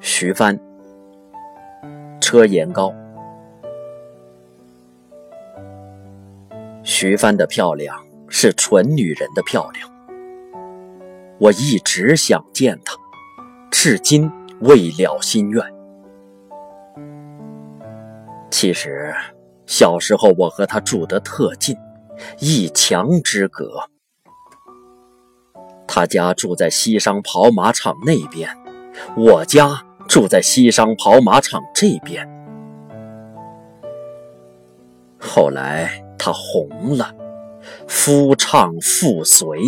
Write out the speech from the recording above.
徐帆，车颜高。徐帆的漂亮是纯女人的漂亮，我一直想见她，至今未了心愿。其实小时候我和她住得特近，一墙之隔。他家住在西商跑马场那边，我家。住在西商跑马场这边。后来他红了，夫唱妇随。